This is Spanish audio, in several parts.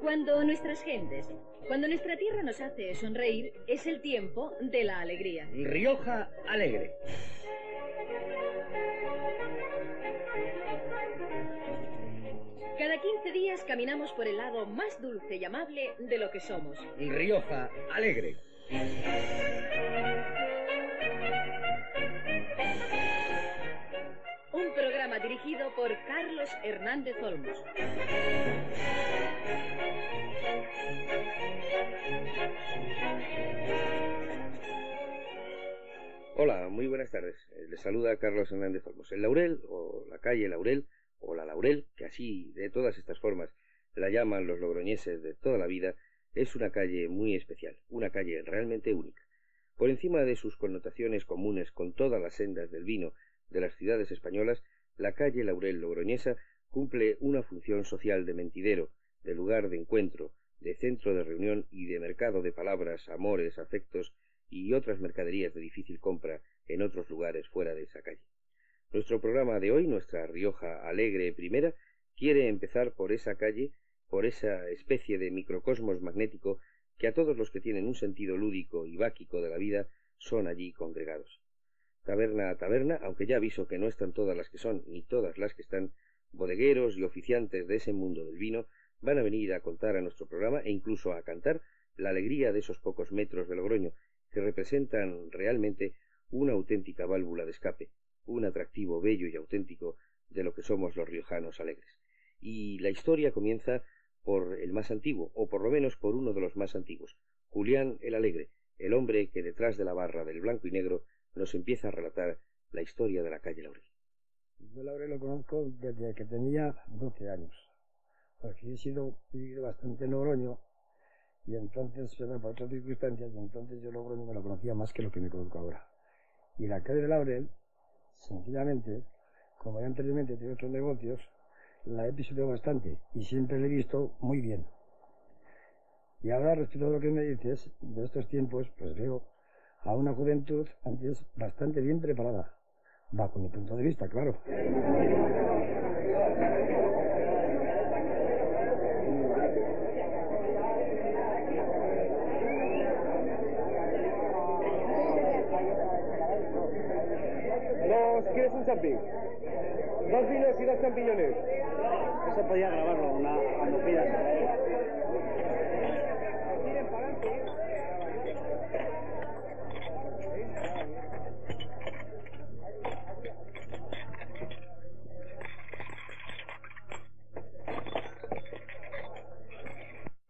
Cuando nuestras gentes, cuando nuestra tierra nos hace sonreír, es el tiempo de la alegría. Rioja Alegre. Cada 15 días caminamos por el lado más dulce y amable de lo que somos. Rioja Alegre. Dirigido por Carlos Hernández Olmos. Hola, muy buenas tardes. Eh, Les saluda Carlos Hernández Olmos. El Laurel, o la calle Laurel, o la Laurel, que así, de todas estas formas, la llaman los logroñeses de toda la vida, es una calle muy especial, una calle realmente única. Por encima de sus connotaciones comunes con todas las sendas del vino de las ciudades españolas, la calle Laurel logroñesa cumple una función social de mentidero, de lugar de encuentro, de centro de reunión y de mercado de palabras, amores, afectos y otras mercaderías de difícil compra en otros lugares fuera de esa calle. Nuestro programa de hoy, nuestra Rioja Alegre Primera, quiere empezar por esa calle, por esa especie de microcosmos magnético que a todos los que tienen un sentido lúdico y báquico de la vida son allí congregados. Taberna a taberna, aunque ya aviso que no están todas las que son ni todas las que están, bodegueros y oficiantes de ese mundo del vino van a venir a contar a nuestro programa e incluso a cantar la alegría de esos pocos metros de Logroño que representan realmente una auténtica válvula de escape, un atractivo bello y auténtico de lo que somos los riojanos alegres. Y la historia comienza por el más antiguo, o por lo menos por uno de los más antiguos, Julián el Alegre, el hombre que detrás de la barra del blanco y negro nos empieza a relatar la historia de la calle Laurel. Yo Laurel lo conozco desde que tenía 12 años, porque he sido vivido bastante en Logroño y entonces, por otras circunstancias, entonces yo Logroño me lo conocía más que lo que me conozco ahora. Y la calle de Laurel, sencillamente, como ya anteriormente tenía otros negocios, la he pisoteado bastante y siempre la he visto muy bien. Y ahora, respecto a lo que me dices de estos tiempos, pues veo a una juventud antes bastante bien preparada, bajo mi punto de vista, claro. Dos, ¿quieres un champín? Dos vinos y dos champiñones. Eso podía grabarlo una, cuando pidas.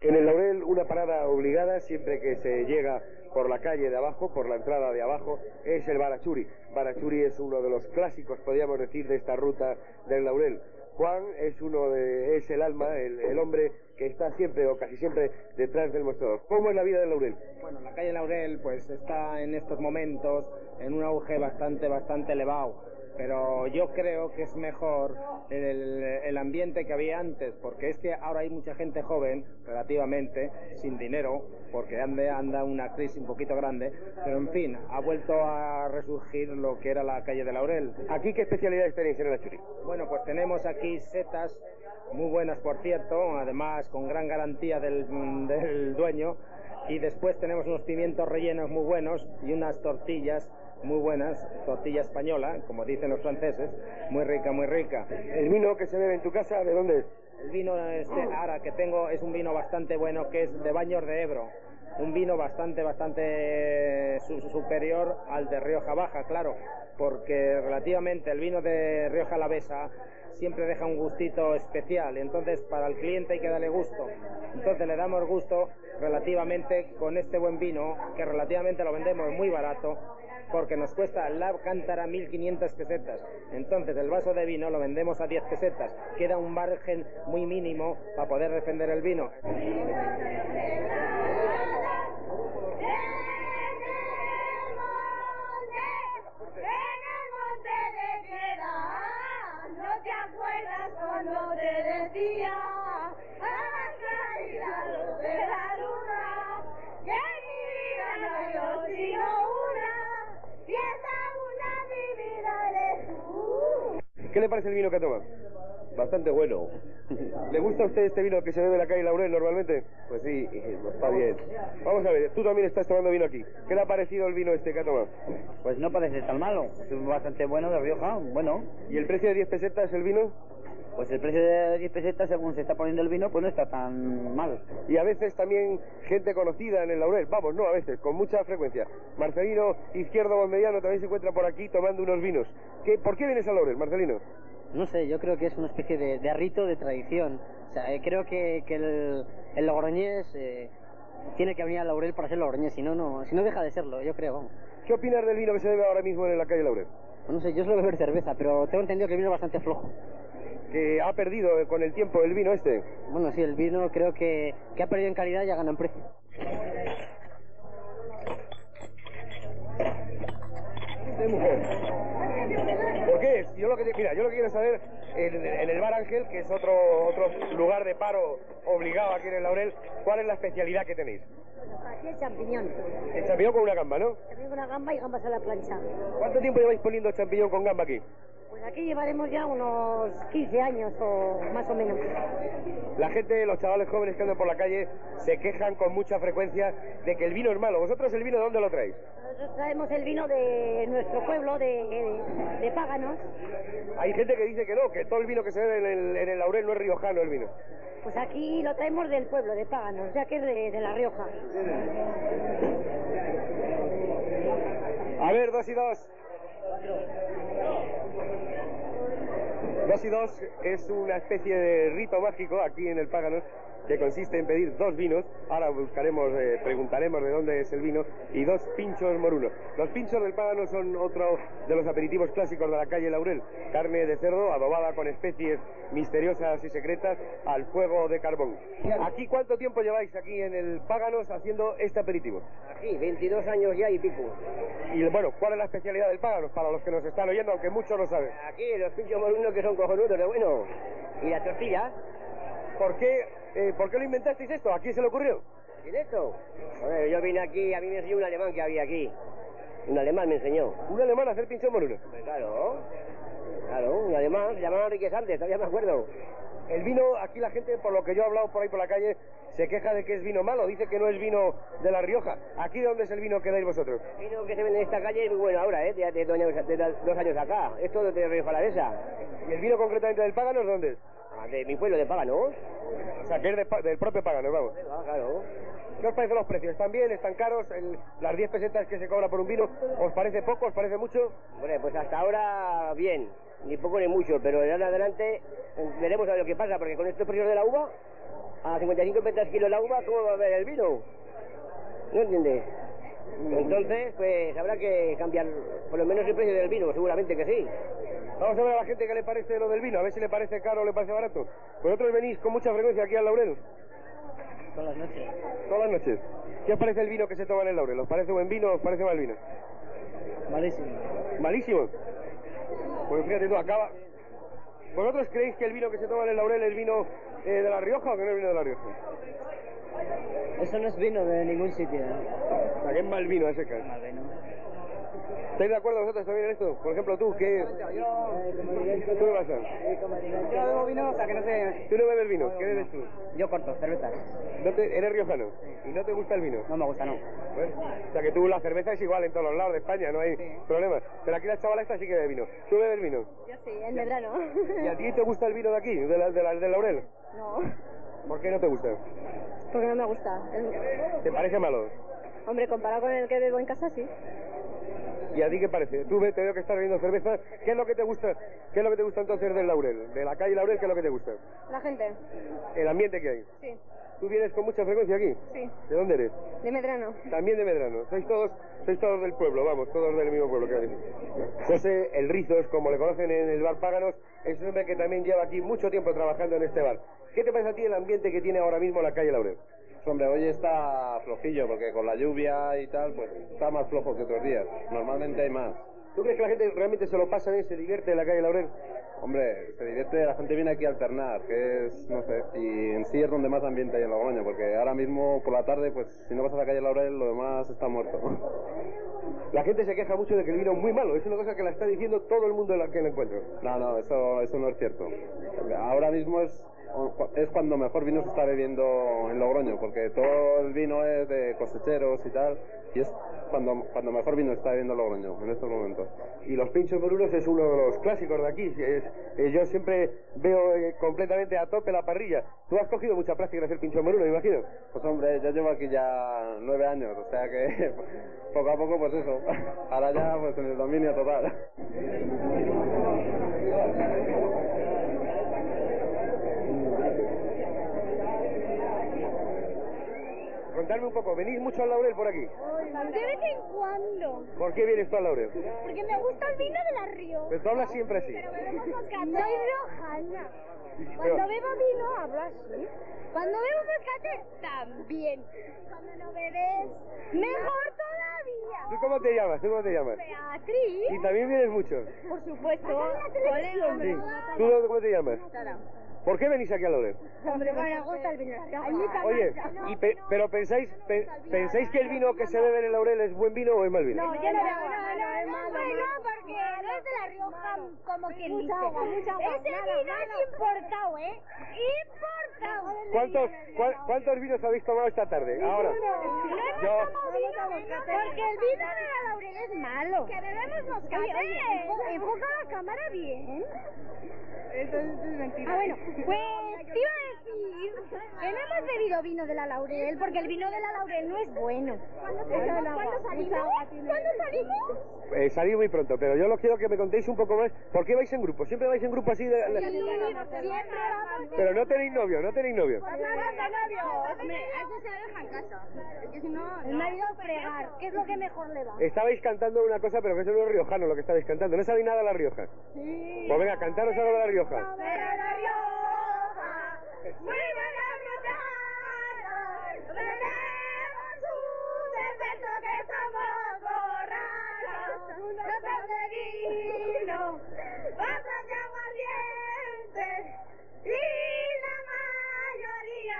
En el Laurel, una parada obligada siempre que se llega por la calle de abajo, por la entrada de abajo, es el Barachuri. Barachuri es uno de los clásicos, podríamos decir, de esta ruta del Laurel. Juan es uno de, es el alma, el, hombre que está siempre o casi siempre detrás del mostrador. ¿Cómo es la vida del Laurel? Bueno, la calle Laurel pues está en estos momentos en un auge bastante, bastante elevado. Pero yo creo que es mejor el, el ambiente que había antes, porque es que ahora hay mucha gente joven, relativamente, sin dinero, porque anda, anda una crisis un poquito grande, pero en fin, ha vuelto a resurgir lo que era la calle de Laurel. ¿Aquí qué especialidades tenéis en el Achuri? Bueno, pues tenemos aquí setas muy buenas, por cierto, además con gran garantía del, del dueño. Y después tenemos unos pimientos rellenos muy buenos y unas tortillas muy buenas, tortilla española, como dicen los franceses, muy rica, muy rica. ¿El vino que se bebe en tu casa, de dónde es? El vino este ahora que tengo es un vino bastante bueno que es de Baños de Ebro. Un vino bastante, bastante su- superior al de Rioja Baja, claro, porque relativamente el vino de Rioja Alavesa siempre deja un gustito especial, entonces para el cliente hay que darle gusto. Entonces le damos gusto relativamente con este buen vino, que relativamente lo vendemos muy barato, porque nos cuesta la cántara 1500 pesetas. Entonces el vaso de vino lo vendemos a 10 pesetas. Queda un margen muy mínimo para poder defender el vino. De piedad, ¿no te acuerdas cuando te decía a la luna que no hay dos sino una ¿Qué le parece el vino que toma? bastante bueno. ¿Le gusta a usted este vino que se bebe en la calle Laurel normalmente? Pues sí, está bien. Vamos a ver, tú también estás tomando vino aquí. ¿Qué le ha parecido el vino este que ha tomado? Pues no parece tan malo. Es bastante bueno de Rioja, bueno. ¿Y el precio de 10 pesetas el vino? Pues el precio de 10 pesetas, según se está poniendo el vino, pues no está tan mal. Y a veces también gente conocida en el Laurel, vamos, no a veces, con mucha frecuencia. Marcelino Izquierdo Mediano también se encuentra por aquí tomando unos vinos. ¿Qué, ¿Por qué vienes al Laurel, Marcelino? No sé, yo creo que es una especie de, de rito, de tradición. O sea, eh, creo que, que el, el logroñés eh, tiene que venir al Laurel para ser logroñés, si no, no, si no deja de serlo, yo creo. vamos. ¿Qué opinas del vino que se bebe ahora mismo en la calle Laurel? Pues no sé, yo suelo beber cerveza, pero tengo entendido que el vino es bastante flojo. Que ha perdido con el tiempo el vino este. Bueno, sí, el vino creo que, que ha perdido en calidad y ha ganado en precio. de mujer. ¿Por qué es? Yo lo que mira, yo lo que quiero saber en, en el Bar Ángel, que es otro otro lugar de paro obligado aquí en el Laurel, ¿cuál es la especialidad que tenéis? Aquí el champiñón. El champiñón con una gamba, ¿no? También una gamba y gambas a la plancha. ¿Cuánto tiempo lleváis poniendo champiñón con gamba aquí? Aquí llevaremos ya unos 15 años o más o menos. La gente, los chavales jóvenes que andan por la calle, se quejan con mucha frecuencia de que el vino es malo. ¿Vosotros el vino de dónde lo traéis? Nosotros traemos el vino de nuestro pueblo, de, de, de Páganos. Hay gente que dice que no, que todo el vino que se bebe en el, en el Laurel no es riojano el vino. Pues aquí lo traemos del pueblo, de Páganos, ya que es de, de La Rioja. A ver, dos y dos. Dos y dos es una especie de rito mágico aquí en el Páganos que consiste en pedir dos vinos, ahora buscaremos, eh, preguntaremos de dónde es el vino, y dos pinchos moruno. Los pinchos del Págano son otro de los aperitivos clásicos de la calle Laurel. Carne de cerdo adobada con especies misteriosas y secretas al fuego de carbón. ¿Aquí cuánto tiempo lleváis aquí en el Páganos haciendo este aperitivo? Aquí, 22 años ya y pico. Y bueno, ¿cuál es la especialidad del Páganos para los que nos están oyendo, aunque muchos lo saben? Aquí los pinchos morunos que son cojonudos de bueno. Y las tortillas. ¿Por qué, eh, ¿Por qué lo inventasteis esto? ¿A quién se le ocurrió? ¿Y de esto? Joder, yo vine aquí, a mí me enseñó un alemán que había aquí. Un alemán me enseñó. ¿Un alemán a hacer pinchón moruno? Pues claro. Claro, un alemán, se llamaba Enrique Sandes, todavía me acuerdo. El vino, aquí la gente, por lo que yo he hablado por ahí por la calle, se queja de que es vino malo, dice que no es vino de La Rioja. ¿Aquí de dónde es el vino que dais vosotros? El vino que se vende en esta calle es muy bueno ahora, ¿eh? De, de dos, años, de dos años acá. Esto es de Rioja Alavesa. ¿Y el vino concretamente del Páganos dónde es? Ah, De mi pueblo, de Páganos. O sea, que es de del propio Páganos, vamos. Ah, claro. ¿Qué os parecen los precios? ¿Están bien? ¿Están caros? El- las 10 pesetas que se cobra por un vino, ¿os parece poco? ¿Os parece mucho? Bueno, pues hasta ahora bien. Ni poco ni mucho, pero de ahora adelante veremos a ver lo que pasa, porque con estos precios de la uva, a 55 pesetas kilo la uva, ¿cómo va a ver el vino? ¿No entiendes? Entonces, pues habrá que cambiar por lo menos el precio del vino, seguramente que sí. Vamos a ver a la gente qué le parece lo del vino, a ver si le parece caro o le parece barato. Vosotros venís con mucha frecuencia aquí al Laurel, Todas las noches. todas las noches. ¿Qué os parece el vino que se toma en el Laurel? ¿Os parece buen vino o os parece mal vino? Malísimo. Malísimo. Pues fíjate tú, acaba. ¿Vosotros creéis que el vino que se toma en el Laurel es vino eh, de La Rioja o que no es vino de La Rioja? Eso no es vino de ningún sitio. ¿eh? O sea, que es mal vino ese caso. ¿Estáis de acuerdo vosotros también en esto? Por ejemplo, tú, ¿qué, ¿tú qué vas a Yo no bebo vino, o sea que no sé. ¿Tú no bebes vino? ¿Qué bebes tú? Yo corto, cervezas. ¿No te, ¿Eres riojano? ¿Y no te gusta el vino? No me gusta, no. Pues, o sea que tú la cerveza es igual en todos los lados de España, no hay problema. Pero aquí la chavala esta sí que bebe vino. ¿Tú bebes vino? Yo sí, en Medrano. ¿Y a ti te gusta el vino de aquí, de la, de la, Laurel? No, ¿Por qué no te gusta? porque no me gusta. El- ¿Te parece malo? Hombre, comparado con el que bebo en casa, sí. ¿Y a ti qué parece? Tú te veo que estás bebiendo cerveza. ¿Qué es lo que te gusta? ¿Qué es lo que te gusta entonces del Laurel? De la calle Laurel, ¿qué es lo que te gusta? La gente, El ambiente que hay. sí, ¿Tú vienes con mucha frecuencia aquí? sí. ¿De dónde eres? De Medrano. También de Medrano. Sois todos, sois todos del pueblo, vamos, todos del mismo pueblo que hay. José El Rizos, como le conocen en el bar Páganos, es un hombre que también lleva aquí mucho tiempo trabajando en este bar. ¿Qué te parece a ti el ambiente que tiene ahora mismo la calle Laurel? Hombre, hoy está flojillo porque con la lluvia y tal, pues está más flojo que otros días. Normalmente hay más. ¿Tú crees que la gente realmente se lo pasa bien, se divierte en la calle Laurel? Hombre, se divierte, la gente viene aquí a alternar, que es, no sé, y en sí es donde más ambiente hay en Logroño, porque ahora mismo por la tarde, pues si no vas a la calle Laurel, lo demás está muerto. La gente se queja mucho de que el vino es muy malo. Es una cosa que la está diciendo todo el mundo en la que la encuentro. No, no, eso, eso no es cierto. Ahora mismo es, es cuando mejor vino se está bebiendo en Logroño, porque todo el vino es de cosecheros y tal, y es cuando, cuando mejor vino se está bebiendo en Logroño en estos momentos. Y los pinchos morunos es uno de los clásicos de aquí. Es- eh, yo siempre veo eh, completamente a tope la parrilla. Tú has cogido mucha práctica en hacer pincho moruno, me imagino. Pues hombre, yo llevo aquí ya nueve años, o sea que poco a poco pues eso. Ahora ya pues en el dominio total. Contarme un poco, ¿venís mucho al Laurel por aquí? De vez en cuando. ¿Por qué vienes tú al Laurel? Porque me gusta el vino de la Río. Pero tú hablas siempre así. Soy riojana. Pero- Cuando bebo vino hablo así. Cuando bebo moscate también. Cuando no bebes, mejor todavía. ¿Tú cómo te llamas? ¿Tú cómo te llamas? Beatriz. Y también vienes mucho. Por supuesto. Sí. ¿Tú cómo te llamas? ¿Por qué venís aquí al Laurel? Hombre, me gusta el vino. A. Oye, y pe- pero pensáis pe- pensáis que el vino que se bebe en el Laurel es buen vino o es mal vino? No, yo. No, no, no, bueno, porque no es de la Rioja, como quien dice. agua, mucha agua. Ese vino es importado, ¿eh? Importado. ¿Cuántos, ¿Cuántos vinos habéis tomado esta tarde? Ahora. Yo. Porque el vino de la Laurel es malo. Que bebemos moscate. Oye, oye, enfo- enfoca la cámara bien. Eso es mentira. Ah, bueno, pues te iba a decir que no hemos bebido vino de la Laurel, porque el vino de la Laurel no es bueno. ¿Cuándo salimos? ¿Cuándo salimos? ¿Cuándo salimos? Eh, salí muy pronto, pero yo lo quiero que me contéis un poco más. ¿Por qué vais en grupo? ¿Siempre vais en grupo así? De, de- siempre vamos Pero no tenéis novio, no tenéis novio. Hombre, eso se deja en casa. Es que si no... El marido fregar, ¿qué es lo que mejor le va? Estabais cantando una cosa, pero que eso no es riojano lo que estabais cantando. ¿No sabéis nada de La Rioja? Sí. Pues venga, cantaros algo de La Rioja. Pero la Rioja, muy buena tenemos un defecto que somos notas de y la mayoría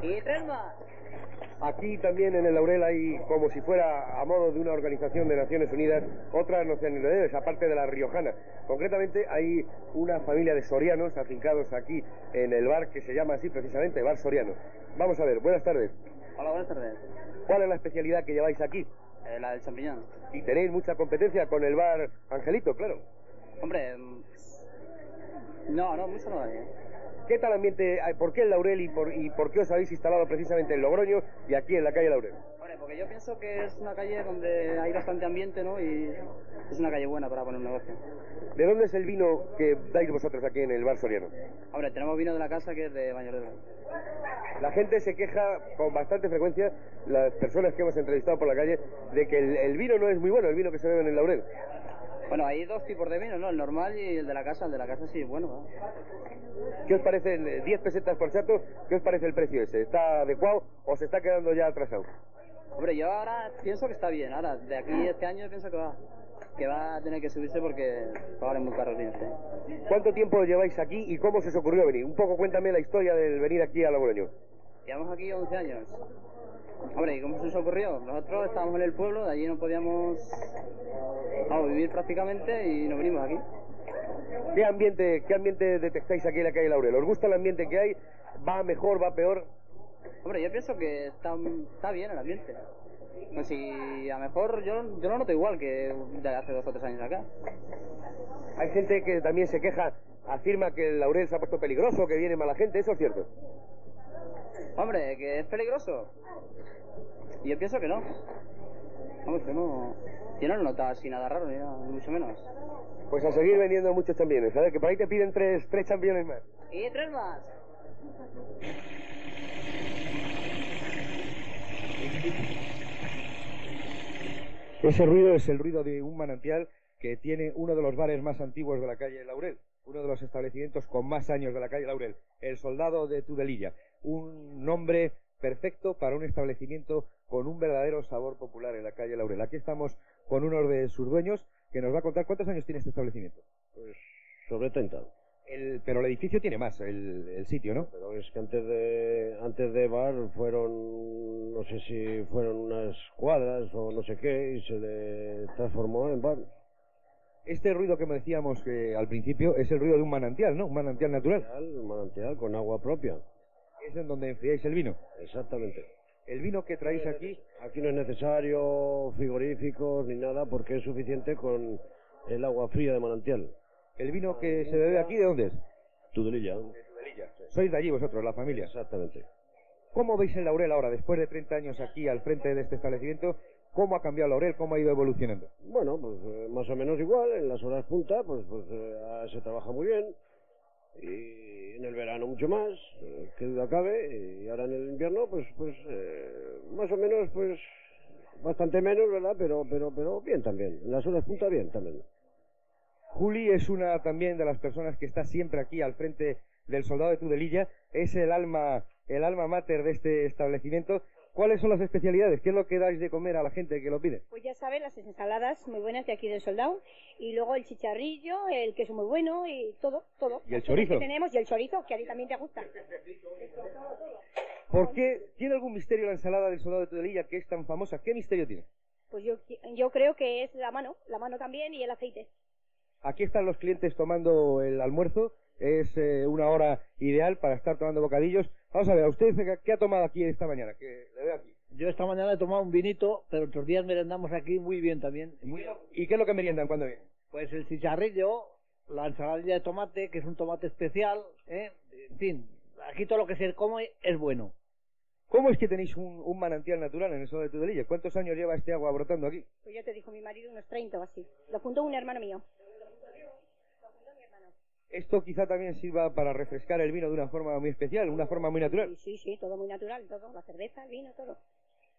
de Y tres. Aquí también en el Laurel hay, como si fuera a modo de una organización de Naciones Unidas, otras nacionalidades, aparte de la riojana. Concretamente hay una familia de sorianos afincados aquí en el bar que se llama así precisamente, Bar Soriano. Vamos a ver, buenas tardes. Hola, buenas tardes. ¿Cuál es la especialidad que lleváis aquí? Eh, la del champiñón. Y tenéis mucha competencia con el bar Angelito, claro. Hombre, mm, no, no, mucho no hay. ¿eh? ¿Qué tal ambiente? ¿Por qué el Laurel y por, y por qué os habéis instalado precisamente en Logroño y aquí en la calle Laurel? Porque yo pienso que es una calle donde hay bastante ambiente, ¿no? Y es una calle buena para poner un negocio. ¿De dónde es el vino que dais vosotros aquí en el bar Soriano? Hombre, tenemos vino de la casa que es de Mayor de. La gente se queja con bastante frecuencia, las personas que hemos entrevistado por la calle, de que el, el vino no es muy bueno, el vino que se bebe en el Laurel. Bueno, hay dos tipos de vino, ¿no? El normal y el de la casa. El de la casa sí es bueno, ¿no? ¿Qué os parece, el, eh, 10 pesetas por chato, qué os parece el precio ese? ¿Está adecuado o se está quedando ya atrasado? Hombre, yo ahora pienso que está bien. Ahora, de aquí este año pienso que va. Que va a tener que subirse porque va a valer muy caro el vino. ¿Cuánto tiempo lleváis aquí y cómo se os ocurrió venir? Un poco cuéntame la historia del venir aquí a Logroño. Llevamos aquí 11 años. Hombre, ¿y cómo se nos ocurrió? Nosotros estábamos en el pueblo, de allí no podíamos vamos, vivir prácticamente y nos venimos aquí. ¿Qué ambiente, ¿Qué ambiente detectáis aquí en la calle Laurel? ¿Os gusta el ambiente que hay? ¿Va mejor, va peor? Hombre, yo pienso que está, está bien el ambiente. No, si a lo mejor yo, yo lo noto igual que de hace dos o tres años acá. Hay gente que también se queja, afirma que el Laurel se ha puesto peligroso, que viene mala gente, ¿eso es cierto? Hombre, que es peligroso. Y yo pienso que no. Vamos, yo no. Yo no lo notaba así nada raro, ni, nada, ni mucho menos. Pues a seguir vendiendo muchos championes. A ver, que por ahí te piden tres, tres championes más. Y tres más. Ese ruido es el ruido de un manantial que tiene uno de los bares más antiguos de la calle Laurel, uno de los establecimientos con más años de la calle Laurel, el Soldado de Tudelilla, un nombre perfecto para un establecimiento con un verdadero sabor popular en la calle Laurel. Aquí estamos con uno de sus dueños que nos va a contar cuántos años tiene este establecimiento. Pues sobre 30. El- pero el edificio tiene más, el, el sitio, ¿no? Pero es que antes de antes de bar fueron, no sé si fueron unas cuadras o no sé qué, y se le transformó en bar. Este ruido que me decíamos que al principio es el ruido de un manantial, ¿no? Un manantial natural. Un manantial con agua propia. Es en donde enfriáis el vino. Exactamente. El vino que traéis aquí, Aquí no es necesario frigoríficos ni nada porque es suficiente con el agua fría de manantial. el vino que se bebe aquí, ¿de dónde es? Tudelilla. Sois de allí vosotros, la familia. Exactamente. ¿Cómo veis el Laurel ahora, después de 30 años aquí al frente de este establecimiento? ¿Cómo ha cambiado el Laurel? ¿Cómo ha ido evolucionando? Bueno, pues eh, más o menos igual, en las horas punta pues, pues eh, se trabaja muy bien y en el verano mucho más, eh, que duda cabe, y ahora en el invierno pues pues eh, más o menos pues bastante menos, ¿verdad? Pero pero pero bien también, en las horas punta bien también. Juli es una también de las personas que está siempre aquí al frente del soldado de Tudelilla, es el alma, el alma mater de este establecimiento. ¿Cuáles son las especialidades? ¿Qué es lo que dais de comer a la gente que lo pide? Pues ya sabes, las ensaladas muy buenas de aquí del soldado. Y luego el chicharrillo, el queso muy bueno y todo, todo. ¿Y el chorizo? Que tenemos y el chorizo, que a ti también te gusta. ¿Por qué tiene algún misterio la ensalada del soldado de Tudelilla que es tan famosa? ¿Qué misterio tiene? Pues yo, yo creo que es la mano, la mano también y el aceite. Aquí están los clientes tomando el almuerzo. Es eh, una hora ideal para estar tomando bocadillos. Vamos a ver, ¿a usted qué- qué ha tomado aquí esta mañana? Que le veo aquí. Yo esta mañana he tomado un vinito, pero otros días merendamos aquí muy bien también. Muy- ¿Y qué es lo que meriendan cuando vienen? Pues el chicharrillo, la ensaladilla de tomate, que es un tomate especial, ¿eh? en fin, aquí todo lo que se come es bueno. ¿Cómo es que tenéis un, un manantial natural en el soldado de Tudelilla? ¿Cuántos años lleva este agua brotando aquí? Pues ya te dijo mi marido unos 30 o así. Lo apuntó un hermano mío. Esto quizá también sirva para refrescar el vino de una forma muy especial, una forma muy natural. Sí, sí, sí, todo muy natural, todo. La cerveza, el vino, todo.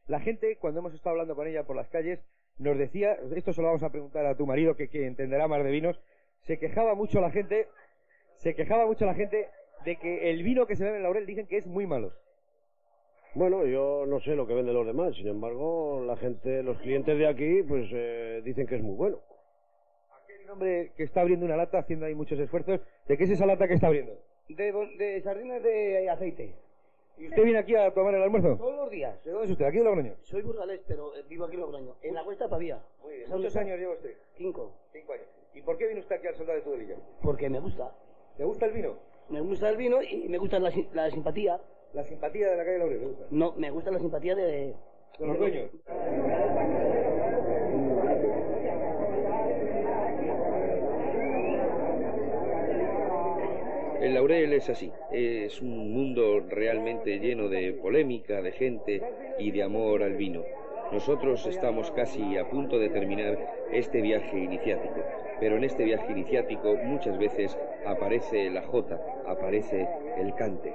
La gente, cuando hemos estado hablando con ella por las calles, nos decía, esto se lo vamos a preguntar a tu marido, que, que entenderá más de vinos, se quejaba mucho la gente, se quejaba mucho la gente de que el vino que se bebe en Laurel dicen que es muy malo. Bueno, yo no sé lo que venden los demás, sin embargo, la gente, los clientes de aquí, pues eh, dicen que es muy bueno. Aquel hombre que está abriendo una lata, haciendo ahí muchos esfuerzos, ¿de qué es esa lata que está abriendo? De, de sardinas de aceite. ¿Y usted viene aquí a tomar el almuerzo? Todos los días. ¿De dónde es usted? ¿Aquí de Logroño? Soy burgalés, pero vivo aquí en Logroño. En la Cuesta Pavía. Muy bien. ¿Sabe ¿Cuántos años lleva usted? Cinco. Cinco años. ¿Y por qué viene usted aquí al soldado de Tudelilla? Porque me gusta. ¿Le gusta el vino? Me gusta el vino y me gusta la, la simpatía. La simpatía de la calle Laurel. No, me gusta la simpatía de... De los dueños. Laurel es así, es un mundo realmente lleno de polémica, de gente y de amor al vino. Nosotros estamos casi a punto de terminar este viaje iniciático, pero en este viaje iniciático muchas veces aparece la jota, aparece el cante.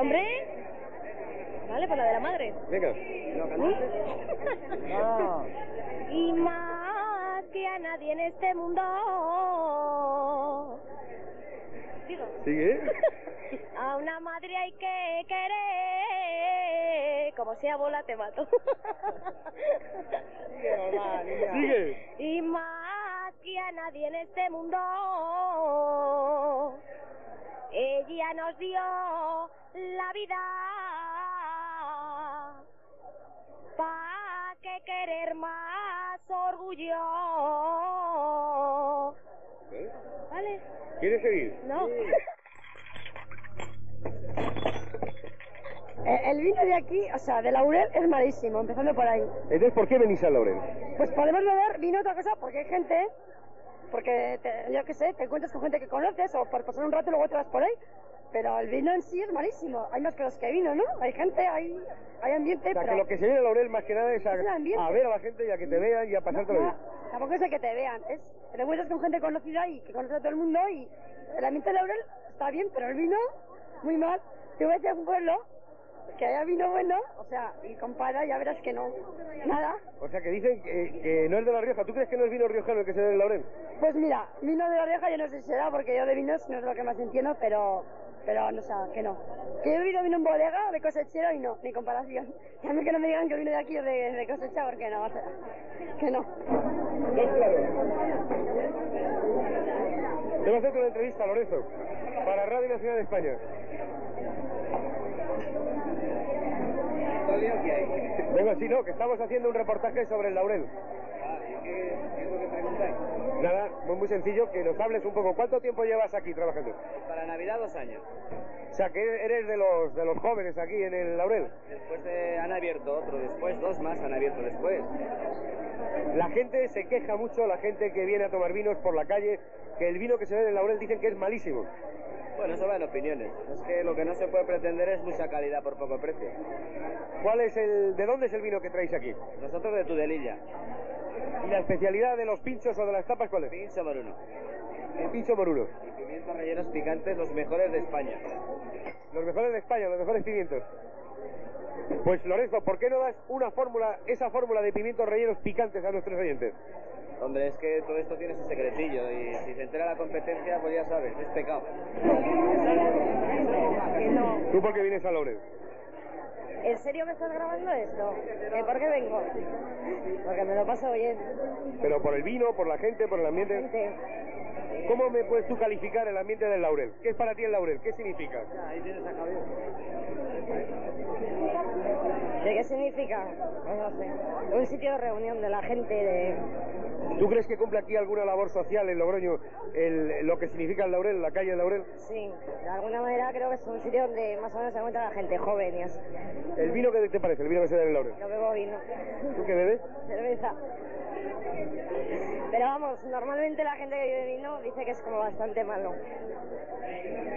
¿Hombre? Vale, pues la de la madre. Venga. Y más que a nadie en este mundo. Digo. ¿Sigue? A una madre hay que querer. Como sea bola, te mato. Sigue. Y más que a nadie en este mundo. Ella nos dio la vida. Pa' que querer más orgullo. ¿Vale? ¿Quieres seguir? No. Eh, El vino de aquí, o sea, de Laurel, es malísimo, empezando por ahí. Entonces, ¿por qué venís al Laurel? Pues podemos beber vino otra cosa porque hay gente, porque te- yo qué sé, te encuentras con gente que conoces o por pasar un rato y luego te vas por ahí. Pero el vino en sí es malísimo. Hay más cosas que vino, ¿no? Hay gente, hay, hay ambiente, O sea, pero... que lo que se viene al Laurel más que nada es a, Es a ver a la gente y a que te vean y a pasártelo No, bien. Tampoco es el que te vean, es te encuentras con gente conocida y que conoce a todo el mundo y el ambiente de Laurel está bien, pero el vino, muy mal. Te vas a un pueblo que haya vino bueno, o sea, y compara, ya verás que no, nada. O sea, que dicen que, que no es de La Rioja. ¿Tú crees que no es vino riojano el que se ve en el Laurel? Pues mira, vino de la Rioja yo no sé si será, porque yo de vinos no es lo que más entiendo, pero pero no sé, que no. Que yo he bebido vino en bodega de cosechero y no, ni comparación. Y a mí que no me digan que vino de aquí de, de cosecha porque no, o sea, que no. Te voy a hacer una entrevista, Lorenzo, para Radio Nacional de España. Vengo así, no, que estamos haciendo un reportaje sobre el laurel. Nada, muy, muy sencillo, que nos hables un poco. ¿Cuánto tiempo llevas aquí trabajando? Para Navidad dos años. O sea, que eres de los, de los jóvenes aquí en el laurel. Después de- han abierto otro después, dos más han abierto después. La gente se queja mucho, la gente que viene a tomar vinos por la calle, que el vino que se ve en el laurel dicen que es malísimo. Bueno, eso va en opiniones. Es que lo que no se puede pretender es mucha calidad por poco precio. ¿Cuál es el, de dónde es el vino que traéis aquí? Nosotros de Tudelilla. ¿Y la especialidad de los pinchos o de las tapas cuál es? Pincho moruno. El pincho moruno. Y pimientos rellenos picantes, los mejores de España. Los mejores de España, los mejores pimientos. Pues Lorenzo, ¿por qué no das una fórmula, esa fórmula de pimientos rellenos picantes a nuestros oyentes? Hombre, es que todo esto tiene su secretillo y si se entera la competencia, pues ya sabes, es pecado. ¿Tú por qué vienes a Laurel? ¿En serio me estás grabando esto? ¿Eh, ¿Por qué vengo? Porque me lo paso bien. Pero por el vino, por la gente, por el ambiente. ¿Cómo me puedes tú calificar el ambiente del Laurel? ¿Qué es para ti el Laurel? ¿Qué significa? Ahí tienes a Javier. ¿De qué significa? Pues no sé. Un sitio de reunión de la gente, de... ¿Tú crees que cumple aquí alguna labor social en Logroño el- lo que significa el Laurel, la calle del Laurel? Sí, de alguna manera creo que es un sitio donde más o menos se encuentra la gente joven y así. ¿El vino qué te parece? ¿El vino que se da en el Laurel? No bebo vino. ¿Tú qué bebes? Cerveza. Pero vamos, normalmente la gente que bebe vino dice que es como bastante malo.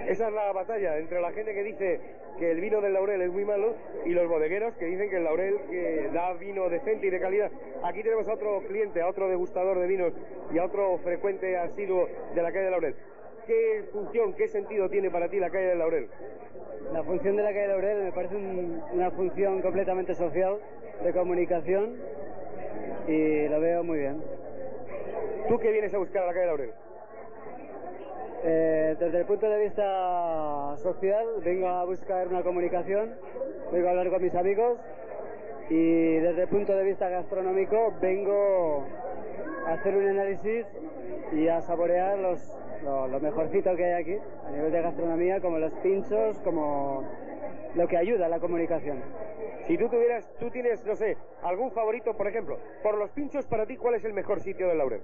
Esa es la batalla entre la gente que dice que el vino del Laurel es muy malo y los bodegueros que dicen que el Laurel que da vino decente y de calidad. Aquí tenemos a otro cliente, a otro degustador de vinos y a otro frecuente asiduo de la calle del Laurel. ¿Qué función, qué sentido tiene para ti la calle del Laurel? La función de la calle Laurel me parece un- una función completamente social, de comunicación, y lo veo muy bien. ¿Tú qué vienes a buscar a la calle Laurel? Eh, desde el punto de vista social, vengo a buscar una comunicación, vengo a hablar con mis amigos, y desde el punto de vista gastronómico, vengo a hacer un análisis y a saborear los, lo, lo mejorcito que hay aquí, a nivel de gastronomía, como los pinchos, como lo que ayuda a la comunicación. Si tú tuvieras, tú tienes, no sé, algún favorito, por ejemplo, por los pinchos, para ti, ¿cuál es el mejor sitio del Laurel?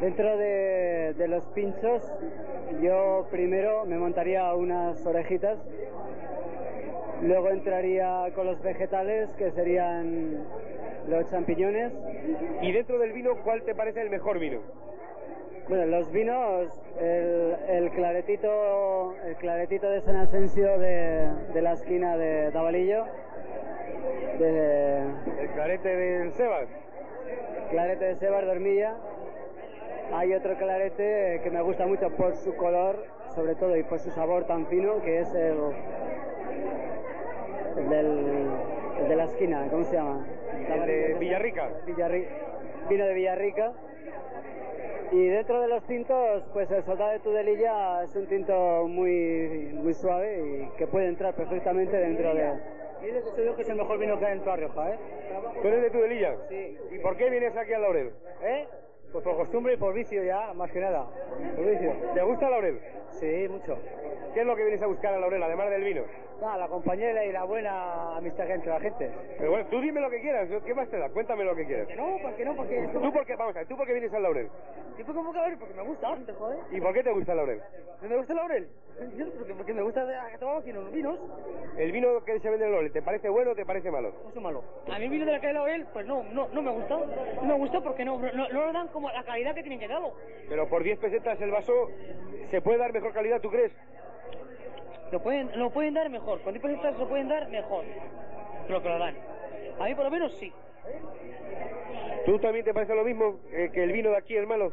Dentro de, de los pinchos, yo primero me montaría unas orejitas, luego entraría con los vegetales, que serían los champiñones. Y dentro del vino, ¿cuál te parece el mejor vino? Bueno, los vinos, el, el claretito, el claretito de San Asensio de, de la esquina de Davalillo, de, El clarete del Sebas. clarete de Sebar de Hormilla. Hay otro clarete que me gusta mucho por su color, sobre todo, y por su sabor tan fino, que es el, el del, el de la esquina, ¿cómo se llama? El de Villarrica. Villarri- vino de Villarrica. Y dentro de los tintos, pues el soldado de Tudelilla es un tinto muy, muy suave y que puede entrar perfectamente dentro de... Dile que soy yo que es el mejor vino que hay en Toda Rioja, ¿eh? ¿Tú eres de Tudelilla? Sí. ¿Y por qué vienes aquí al Laurel? ¿Eh? Pues por costumbre y por vicio ya, más que nada. Por vicio. ¿Te gusta el Laurel? Sí, mucho. ¿Qué es lo que vienes a buscar al Laurel, además del vino? Nada, la compañera y la buena amistad que entre la gente. Pero bueno, tú dime lo que quieras, ¿qué más te da? Cuéntame lo que quieras. No, ¿por qué no? Porque... ¿Tú por qué, vamos a ver, ¿tú por qué vienes al Laurel? ¿Y por qué me Laurel? Porque me gusta, no te. ¿Y por qué te gusta el Laurel? ¿Me gusta el Laurel? Porque, porque me gusta que tomamos aquí los vinos. ¿El vino que se vende en el Laurel, te parece bueno o te parece malo? Mucho malo. A mí el vino de la calle Laurel, pues no, no, no me gusta. No me gusta porque no, no, no lo dan como la calidad que tienen que darlo. Pero por 10 pesetas el vaso, ¿se puede dar mejor calidad, tú crees? Lo pueden, lo pueden dar mejor. Con 10 pesetas lo pueden dar mejor. Pero que lo dan. A mí por lo menos sí. ¿Tú también te parece lo mismo eh, que el vino de aquí es malo?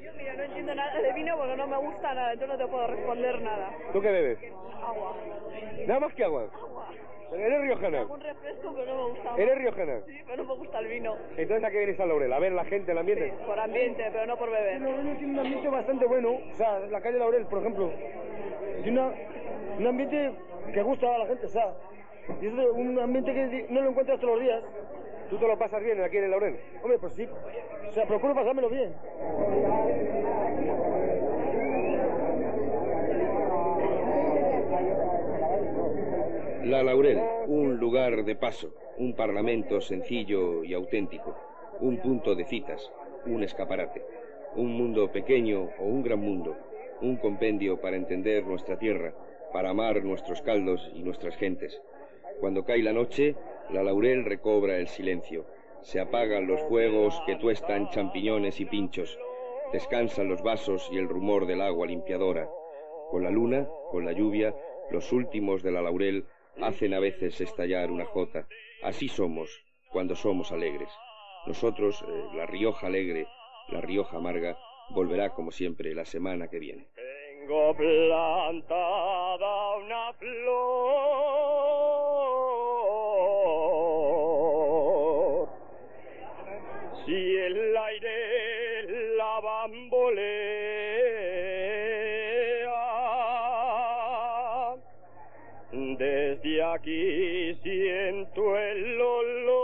Yo, mira, no entiendo nada de vino porque no me gusta nada, entonces no te puedo responder nada. ¿Tú qué bebes? Agua. Nada más que agua. Pero eres riojana. Algún refresco, pero no me gusta. ¿Eres riojana? Sí, pero no me gusta el vino. Entonces, ¿a qué vienes al Laurel? ¿A ver la gente, el ambiente? Por ambiente, pero no por beber. Laurel tiene un ambiente bastante bueno. O sea, la calle Laurel, por ejemplo, tiene una, un ambiente que gusta a la gente, sea, y es un ambiente que no lo encuentras todos los días. ¿Tú te lo pasas bien aquí en el Laurel? Hombre, pues sí, o sea, procuro pasármelo bien. La Laurel, un lugar de paso, un parlamento sencillo y auténtico, un punto de citas, un escaparate, un mundo pequeño o un gran mundo, un compendio para entender nuestra tierra, para amar nuestros caldos y nuestras gentes. Cuando cae la noche, la Laurel recobra el silencio, se apagan los fuegos que tuestan champiñones y pinchos, descansan los vasos y el rumor del agua limpiadora. Con la luna, con la lluvia, los últimos de la laurel hacen a veces estallar una jota. Así somos cuando somos alegres. Nosotros, eh, la Rioja alegre, la Rioja amarga, volverá como siempre la semana que viene. Tengo Si el aire la bambolea, desde aquí siento el olor.